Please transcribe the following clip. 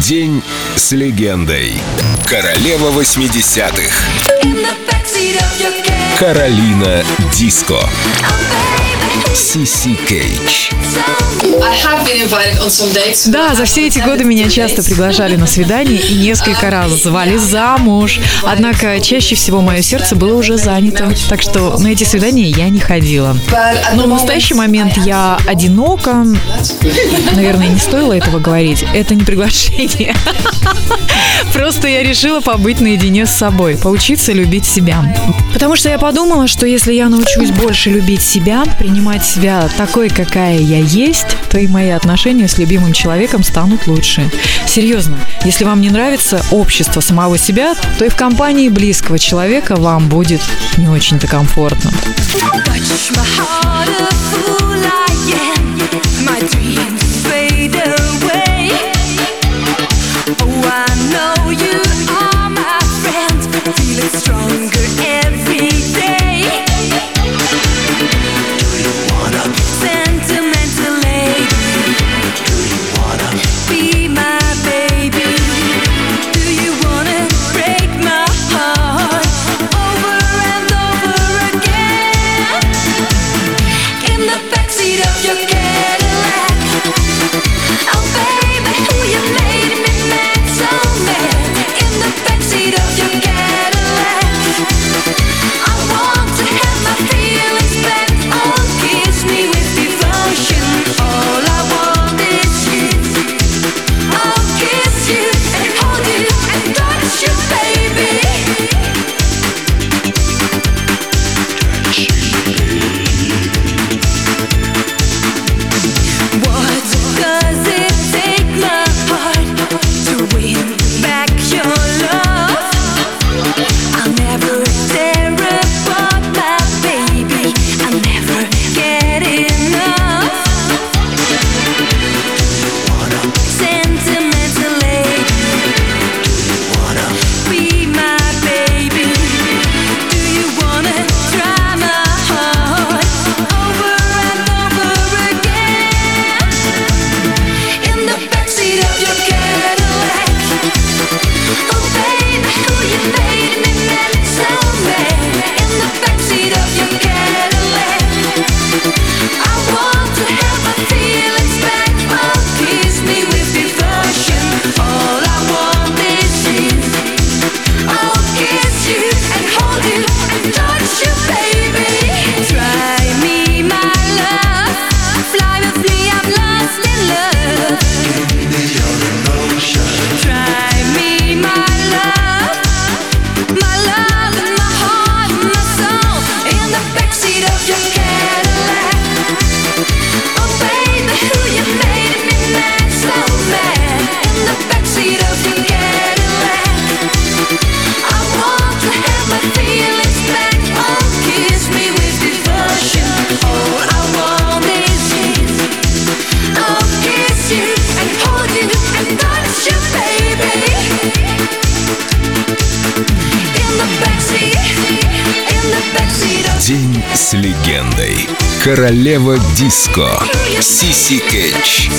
День с легендой. Королева 80-х. Каролина Диско. Сиси Да, за все эти годы меня часто приглашали на свидание и несколько раз звали замуж. Однако чаще всего мое сердце было уже занято, так что на эти свидания я не ходила. Но в настоящий момент я одинока. Наверное, не стоило этого говорить. Это не приглашение. Просто я решила побыть наедине с собой, поучиться любить себя. Потому что я подумала, что если я научусь больше любить себя, принимать принимать себя такой, какая я есть, то и мои отношения с любимым человеком станут лучше. Серьезно, если вам не нравится общество самого себя, то и в компании близкого человека вам будет не очень-то комфортно. Touch. Стать легендой. Королева диско. Сиси Кэтч.